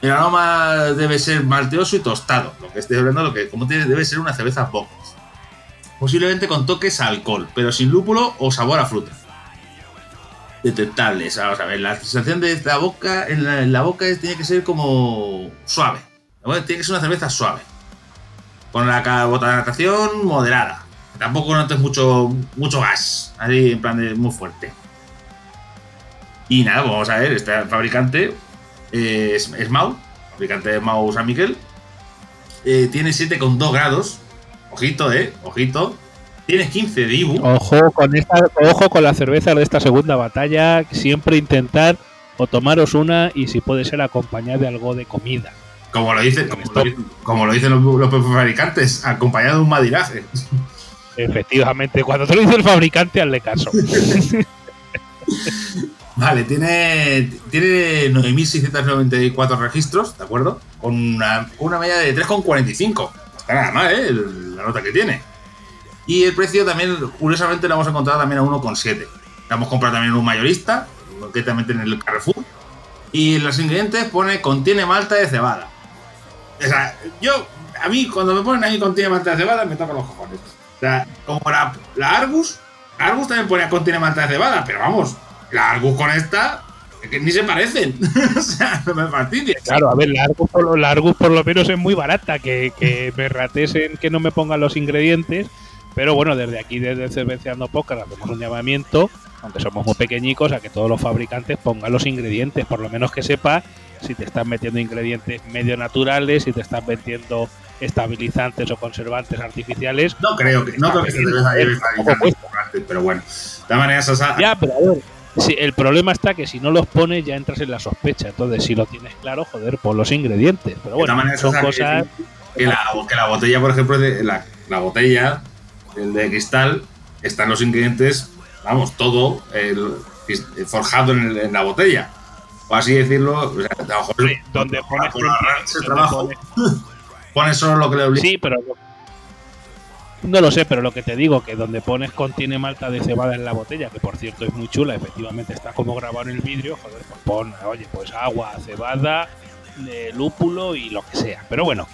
El aroma debe ser malteoso y tostado, lo que estoy hablando, lo que como debe ser una cerveza Bock. Posiblemente con toques a alcohol, pero sin lúpulo o sabor a fruta. Detectables, vamos a ver, la sensación de la boca, en la, boca tiene que ser como suave. Tiene que ser una cerveza suave. con la carbonatación moderada. Tampoco notes mucho, mucho gas, así en plan de muy fuerte. Y nada, pues vamos a ver, este fabricante eh, es, es Mau, fabricante de Mau San Miguel. Eh, tiene 7,2 grados. Ojito, eh, ojito. Tienes 15 de IBU. Ojo con esta, ojo con la cerveza de esta segunda batalla. Siempre intentar o tomaros una y si puede ser acompañada de algo de comida. Como lo dicen, como lo, dicen- como lo dicen los, fabricantes, acompañado de un madiraje. Efectivamente, cuando te lo dice el fabricante, hazle caso. [LAUGHS] Vale, tiene, tiene 9.694 registros, ¿de acuerdo? Con una, una media de 3,45. Está nada mal, ¿eh? La nota que tiene. Y el precio también, curiosamente, lo hemos encontrado también a 1,7. La hemos comprado también en un mayorista, concretamente en el Carrefour. Y en los ingredientes pone contiene malta de cebada. O sea, yo, a mí, cuando me ponen ahí contiene malta de cebada, me tocan los cojones. O sea, como la, la Argus, Argus también ponía contiene malta de cebada, pero vamos, la Argus con esta, es que ni se parecen. [LAUGHS] o sea, no me fastidies. Claro, a ver, la Argus por, lo- la Argus por lo menos es muy barata, que, que me ratesen que no me pongan los ingredientes. Pero bueno, desde aquí, desde Cerveceando Podcast, hacemos un llamamiento, aunque somos muy pequeñicos, a que todos los fabricantes pongan los ingredientes, por lo menos que sepa si te están metiendo ingredientes medio naturales, si te están metiendo estabilizantes o conservantes artificiales. No creo que, no creo que lleve [LAUGHS] Ojo, pues. pero bueno. De todas maneras, Ya, pero a ver, si- el problema está que si no los pones ya entras en la sospecha. Entonces, si lo tienes claro, joder, pon los ingredientes. Pero bueno, maneras, son cosas... que, la, que la botella, por ejemplo, de la, la botella el de cristal, están los ingredientes, vamos, todo el, forjado en, el- en la botella. O así decirlo, o sea, a lo mejor Sí, donde pones- por ahorrarse el donde trabajo, pones- [LAUGHS] pones solo lo que le obliga. Sí, pero no lo sé, pero lo que te digo, que donde pones contiene malta de cebada en la botella, que por cierto es muy chula, efectivamente está como grabado en el vidrio, joder, pues pon, oye, pues agua, cebada, eh, lúpulo y lo que sea. Pero bueno,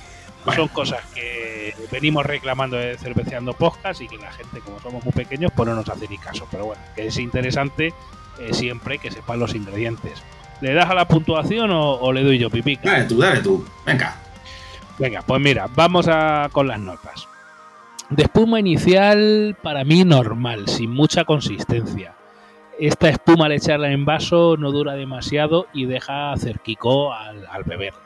Bueno. son cosas que venimos reclamando de Cerveceando Podcast y que la gente, como somos muy pequeños, pues no nos hace ni caso. Pero bueno, que es interesante eh, siempre que sepan los ingredientes. ¿Le das a la puntuación o, o le doy yo pipica? Dale tú, dale tú. Venga. Venga, pues mira, vamos a, con las notas. De espuma inicial, para mí normal, sin mucha consistencia. Esta espuma al echarla en vaso no dura demasiado y deja cerquicó al, al beberla.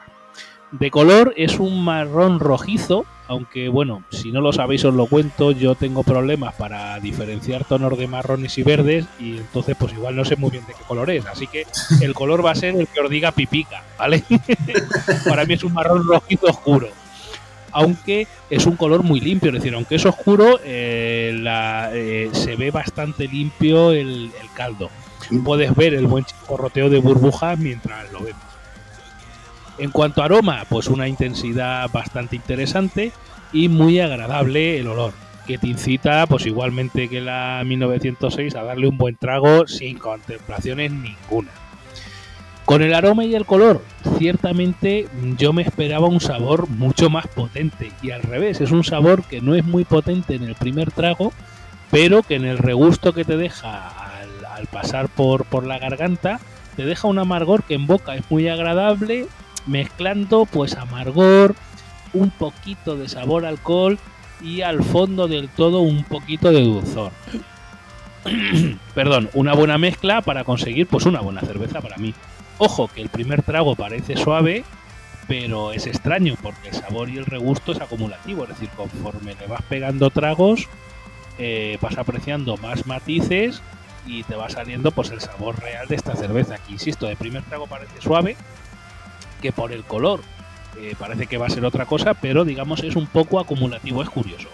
De color es un marrón rojizo, aunque bueno, si no lo sabéis os lo cuento, yo tengo problemas para diferenciar tonos de marrones y verdes y entonces pues igual no sé muy bien de qué color es, así que el color va a ser el que os diga pipica, ¿vale? [LAUGHS] para mí es un marrón rojizo oscuro. Aunque es un color muy limpio, es decir, aunque es oscuro, eh, la- eh, se ve bastante limpio el, el caldo. Puedes ver el buen chisporroteo de burbujas mientras lo vemos. En cuanto a aroma, pues una intensidad bastante interesante y muy agradable el olor, que te incita, pues igualmente que la 1906, a darle un buen trago sin contemplaciones ninguna. Con el aroma y el color, ciertamente yo me esperaba un sabor mucho más potente y al revés, es un sabor que no es muy potente en el primer trago, pero que en el regusto que te deja al, pasar por, por la garganta, te deja un amargor que en boca es muy agradable, mezclando pues amargor, un poquito de sabor alcohol y al fondo del todo un poquito de dulzor. [CLEARS THROAT] Perdón, una buena mezcla para conseguir pues una buena cerveza para mí. Ojo que el primer trago parece suave, pero es extraño porque el sabor y el regusto es acumulativo, es decir, conforme le vas pegando tragos, eh, vas apreciando más matices y te va saliendo pues el sabor real de esta cerveza, que insisto, de primer trago parece suave, que por el color eh, parece que va a ser otra cosa, pero digamos es un poco acumulativo, es curioso.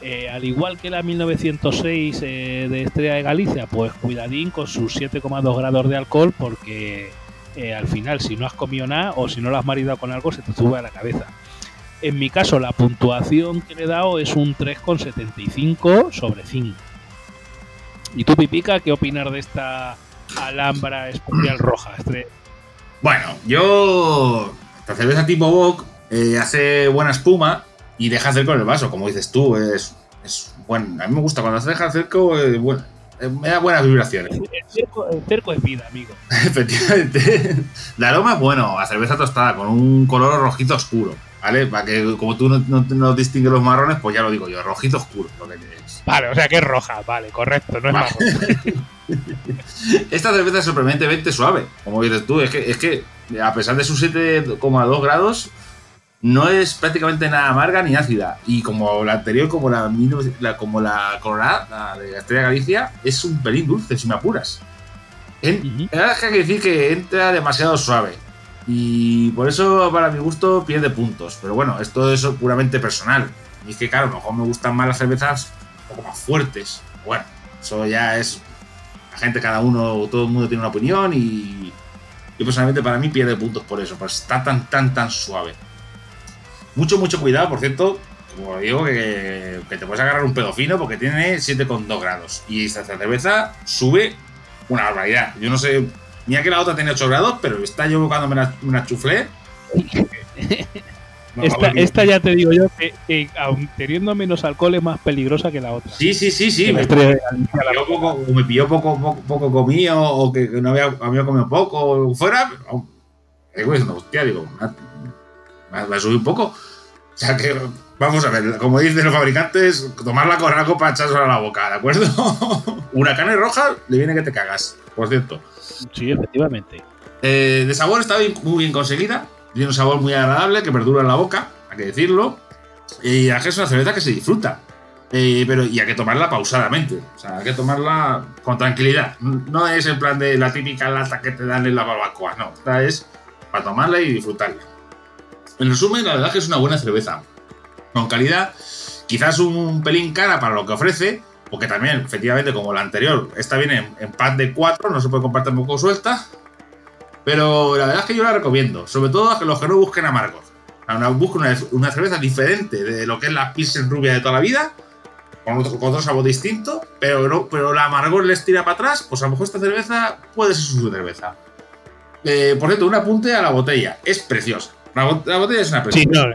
Eh, al igual que la 1906 eh, de Estrella de Galicia, pues cuidadín con sus 7,2 grados de alcohol porque eh, al final si no has comido nada o si no lo has maridado con algo se te sube a la cabeza. En mi caso la puntuación que le he dado es un 3,75 sobre 5. ¿Y tú, Pipica, qué opinas de esta Alhambra especial roja? Bueno, yo. Esta cerveza tipo Bock eh, hace buena espuma y deja cerco en el vaso, como dices tú. Es, bueno. A mí me gusta cuando se deja cerco, eh, bueno, me da buenas vibraciones. El cerco, el cerco es vida, amigo. [LAUGHS] Efectivamente. La aroma es bueno, a cerveza tostada con un color rojito oscuro. ¿Vale? Para que como tú no, no, no distingues los marrones, pues ya lo digo yo, rojito oscuro. Lo que es. Vale, o sea que es roja, vale, correcto, no es Vale. marrón. [LAUGHS] [LAUGHS] Esta cerveza es sorprendentemente suave, como dices tú. Es que, es que a pesar de sus 7,2 grados, no es prácticamente nada amarga ni ácida. Y como la anterior, como la, 1900 la- como la Colorada, la de la Estrella Galicia, es un pelín dulce, si me apuras. En- Ujú. la verdad es que hay que decir que entra demasiado suave. Y por eso, para mi gusto, pierde puntos. Pero bueno, esto es puramente personal. Y es que, claro, a lo mejor me gustan más las cervezas un poco más fuertes. Bueno, eso ya es. La gente, cada uno, todo el mundo tiene una opinión. Y, y personalmente, para mí, pierde puntos por eso. Pues está tan, tan, tan suave. Mucho, mucho cuidado, por cierto. Como digo, que, que te puedes agarrar un pedo fino porque tiene 7,2 grados. Y esta cerveza sube una barbaridad. Yo no sé. Mira que la otra tiene 8 grados, pero esta yo cuando me la, me la chuflé. [LAUGHS] Esta, ya te digo yo que, que aun teniendo menos alcohol es más peligrosa que la otra. Sí, sí, sí, sí. Me, me pilló poco, o me pilló poco, poco, poco comido, o que, que no había, había comido poco o fuera. Digo, diciendo, hostia, digo, me ha subido un poco. O sea que, vamos a ver, como dicen los fabricantes, tomarla con algo para echársela a la boca, ¿de acuerdo? [LAUGHS] Una carne roja le viene que te cagas, por cierto. Sí, efectivamente. Eh, de sabor está bien- muy bien conseguida. Tiene un sabor muy agradable que perdura en la boca, hay que decirlo. Y es que es una cerveza que se disfruta. Eh, pero y hay que tomarla pausadamente. O sea, hay que tomarla con tranquilidad. No es en plan de la típica lata que te dan en la barbacoa. No, esta es para tomarla y disfrutarla. En resumen, la verdad es que es una buena cerveza. Con calidad, quizás un pelín cara para lo que ofrece, porque también, efectivamente, como la anterior, esta viene en, pack de 4, no se puede comprar tampoco suelta. Pero la verdad es que yo la recomiendo, sobre todo a los que no busquen amargos. Busquen una, una cerveza diferente de lo que es la Pilsen rubia de toda la vida, con otro, con sabor distinto, pero, no, pero la amargor les tira para atrás, pues a lo mejor esta cerveza puede ser su cerveza. Eh, por cierto, un apunte a la botella, es preciosa. La, bot- la botella es una Sí, preciosa. no,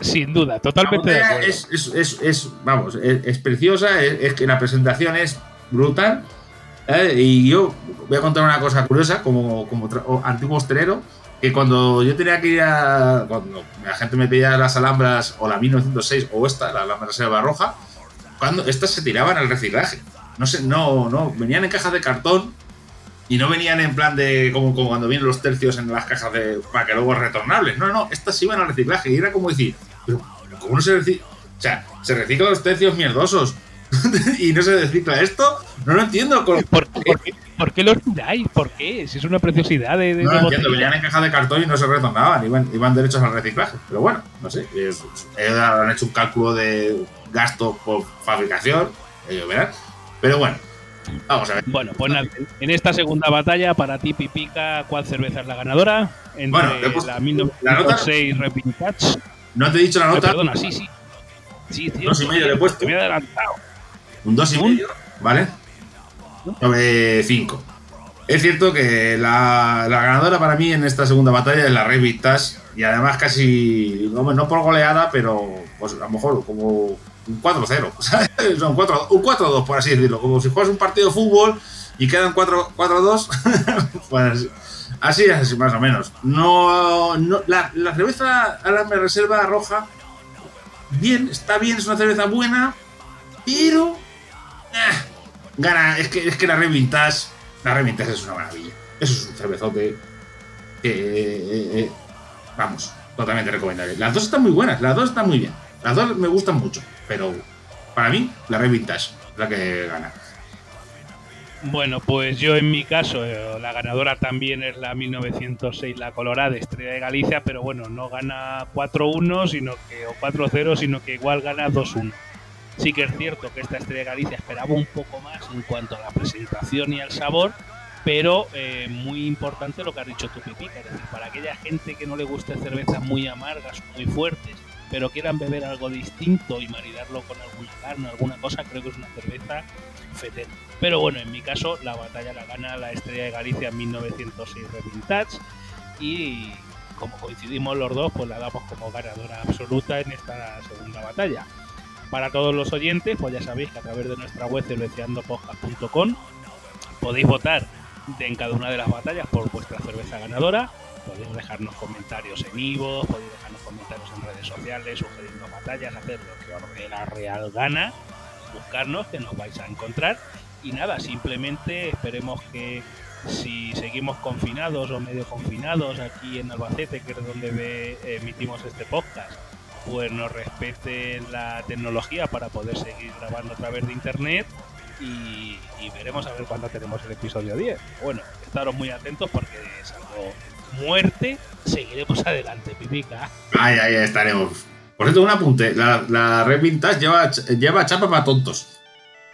sin duda, La totalmente de botella acuerdo. es, es, es, es- vamos, es, preciosa, es, que la presentación es brutal. ¿eh? Y yo voy a contar una cosa curiosa, como, como antiguo hostelero, que cuando yo tenía que ir a. Cuando la gente me pedía las alhambras, o la 1906, o esta, la alhambra selva roja, cuando estas se tiraban al reciclaje. No sé, no, no, venían en cajas de cartón y no venían en plan de como, como cuando vienen los tercios en las cajas de para que luego retornables. No, no, estas iban al reciclaje y era como decir, pero, ¿cómo no se recicla? O sea, se reciclan los tercios mierdosos [LAUGHS] y no se recicla esto. No lo entiendo. con- ¿Por, por qué, por qué los tiráis? ¿Por qué? Si es una preciosidad de, de- No lo entiendo, venían en cajas de cartón y no se retornaban, iban, iban derechos al reciclaje. Pero bueno, no sé, es- ellos han hecho un cálculo de gasto por fabricación, ellos verán. Pero bueno, vamos a ver. Bueno, pues nada, en esta segunda batalla, para ti, Pipica, ¿cuál cerveza es la ganadora? Entre Bueno, la la nota- 1906 Repintage. No te he dicho la nota, perdona, sí, sí. Sí, cierto, Dos y medio le he puesto. Me he adelantado. un 2 y ¿Un? medio, ¿vale? Sobre 5. Es cierto que la, la ganadora para mí en esta segunda batalla es la Rey Vintage y además casi, no, no por goleada, pero pues a lo mejor como [LAUGHS] un 4-0, ¿sabes? O un 4 un 4-2 por así decirlo, como si fuese un partido de fútbol y quedan 4 4-2, [LAUGHS] pues así es más o menos. No, no la, la cerveza ahora me reserva roja, bien, está bien, es una cerveza buena, pero eh, gana, es que, es que la Red la Red es una maravilla. Eso es un cervezote eh, eh, vamos, totalmente recomendable. Las dos están muy buenas, las dos están muy bien. Las dos me gustan mucho, pero para mí, la Red Vintage es la que gana. Bueno, pues yo en mi caso, eh, la ganadora también es la 1906, la Colorada, Estrella de Galicia, pero bueno, no gana 4-1 sino que, o 4-0, sino que igual gana 2-1. Sí que es cierto que esta Estrella de Galicia esperaba un poco más en cuanto a la presentación y al sabor, pero eh, muy importante lo que has dicho tú, Pipica, es decir, para aquella gente que no le guste cervezas muy amargas, muy fuertes, pero quieran beber algo distinto y maridarlo con alguna carne, alguna cosa, creo que es una cerveza fetén. Pero bueno, en mi caso, la batalla la gana la Estrella de Galicia en 1906 Revintage y como coincidimos los dos, pues la damos como ganadora absoluta en esta segunda batalla. Para todos los oyentes, pues ya sabéis que a través de nuestra web cerveceandopodcast.com podéis votar en cada una de las batallas por vuestra cerveza ganadora. Podéis dejarnos comentarios en Ivo, podéis dejarnos comentarios en redes sociales, sugerirnos batallas, hacer lo que os dé la real gana, buscarnos que nos vais a encontrar. Y nada, simplemente esperemos que si seguimos confinados o medio confinados aquí en Albacete, que es donde emitimos este podcast, pues nos respeten la tecnología para poder seguir grabando a través de internet y, y veremos a ver cuándo tenemos el episodio 10. Bueno, estaros muy atentos porque salvo muerte, seguiremos adelante, pipica. Ahí, ahí estaremos. Por cierto, un apunte. La, la Red Vintage lleva, lleva chapa para tontos.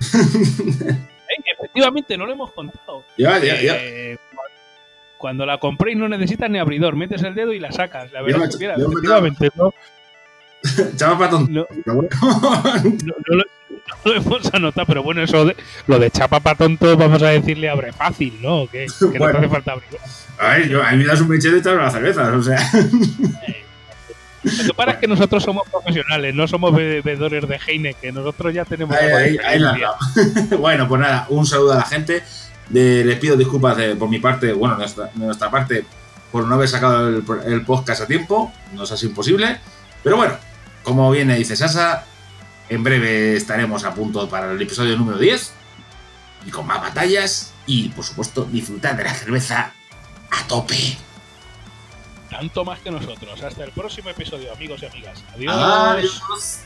[LAUGHS] Eh, efectivamente, no lo hemos contado. Lleva, lleva- lleva- Eh, cuando la compréis no necesitas ni abridor, metes el dedo y la sacas. La verdad Lleva- es que, mira, lleva- efectivamente, no, [LAUGHS] chapa para tontos. no, no, no no [LAUGHS] lo hemos anotado, pero bueno, eso de lo de chapa para tonto, vamos a decirle abre fácil, ¿no? Que, que no te hace falta abrir. A ver, yo, a mí me das un mechete de echar las cervezas. O sea, Lo que pasa es que nosotros somos profesionales, no somos bebedores de Heineken, nosotros ya tenemos ahí, ahí, ahí la. [LAUGHS] Bueno, pues nada, un saludo a la gente. De- les pido disculpas de- por mi parte, bueno, de nuestra, parte, por no haber sacado el, el podcast a tiempo. Nos ha sido imposible. Pero bueno, como bien dice Sasa, en breve estaremos a punto para el episodio número 10. Y con más batallas. Y por supuesto, disfrutar de la cerveza a tope. Tanto más que nosotros. Hasta el próximo episodio, amigos y amigas. Adiós. Adiós.